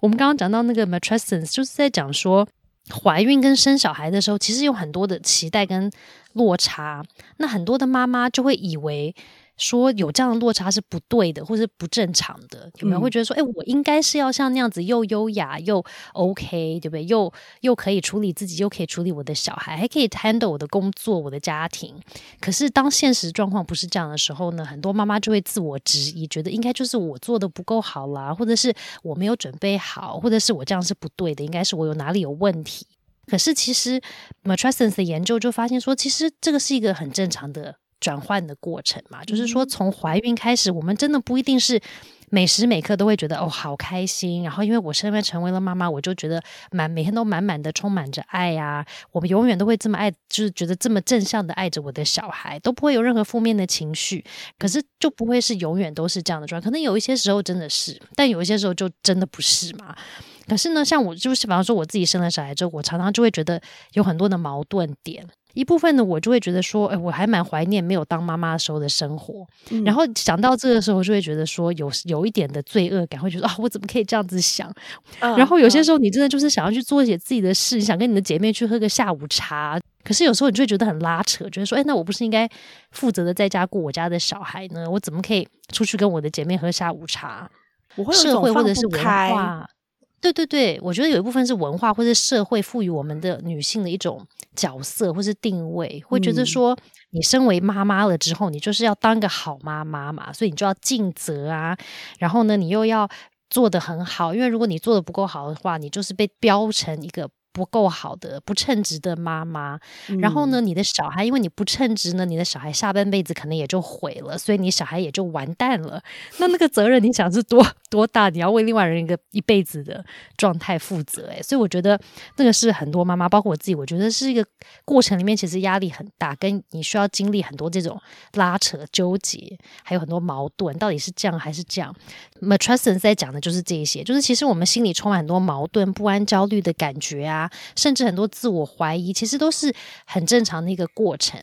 我们刚刚讲到那个 matrescence，就是在讲说怀孕跟生小孩的时候，其实有很多的期待跟落差。那很多的妈妈就会以为。说有这样的落差是不对的，或是不正常的，有没有会觉得说，哎，我应该是要像那样子又优雅又 OK，对不对？又又可以处理自己，又可以处理我的小孩，还可以 handle 我的工作、我的家庭。可是当现实状况不是这样的时候呢，很多妈妈就会自我质疑，觉得应该就是我做的不够好啦，或者是我没有准备好，或者是我这样是不对的，应该是我有哪里有问题。可是其实 matrescence 的研究就发现说，其实这个是一个很正常的。转换的过程嘛，就是说从怀孕开始，我们真的不一定是每时每刻都会觉得哦好开心，然后因为我身边成为了妈妈，我就觉得满每天都满满的充满着爱呀。我们永远都会这么爱，就是觉得这么正向的爱着我的小孩，都不会有任何负面的情绪。可是就不会是永远都是这样的状态，可能有一些时候真的是，但有一些时候就真的不是嘛。可是呢，像我就是比方说我自己生了小孩之后，我常常就会觉得有很多的矛盾点。一部分呢，我就会觉得说，哎，我还蛮怀念没有当妈妈的时候的生活。然后想到这个时候，就会觉得说，有有一点的罪恶感，会觉得啊，我怎么可以这样子想？然后有些时候，你真的就是想要去做一些自己的事，你想跟你的姐妹去喝个下午茶。可是有时候你就会觉得很拉扯，觉得说，哎，那我不是应该负责的在家顾我家的小孩呢？我怎么可以出去跟我的姐妹喝下午茶？社会或者是文化。对对对，我觉得有一部分是文化或者社会赋予我们的女性的一种角色或是定位，会觉得说，你身为妈妈了之后，你就是要当个好妈妈嘛，所以你就要尽责啊，然后呢，你又要做的很好，因为如果你做的不够好的话，你就是被标成一个。不够好的、不称职的妈妈，然后呢，你的小孩因为你不称职呢，你的小孩下半辈子可能也就毁了，所以你小孩也就完蛋了。那那个责任，你想是多多大？你要为另外人一个一辈子的状态负责，诶，所以我觉得那个是很多妈妈，包括我自己，我觉得是一个过程里面其实压力很大，跟你需要经历很多这种拉扯、纠结，还有很多矛盾，到底是这样还是这样？Matrescence 在讲的就是这一些，就是其实我们心里充满很多矛盾、不安、焦虑的感觉啊。甚至很多自我怀疑，其实都是很正常的一个过程。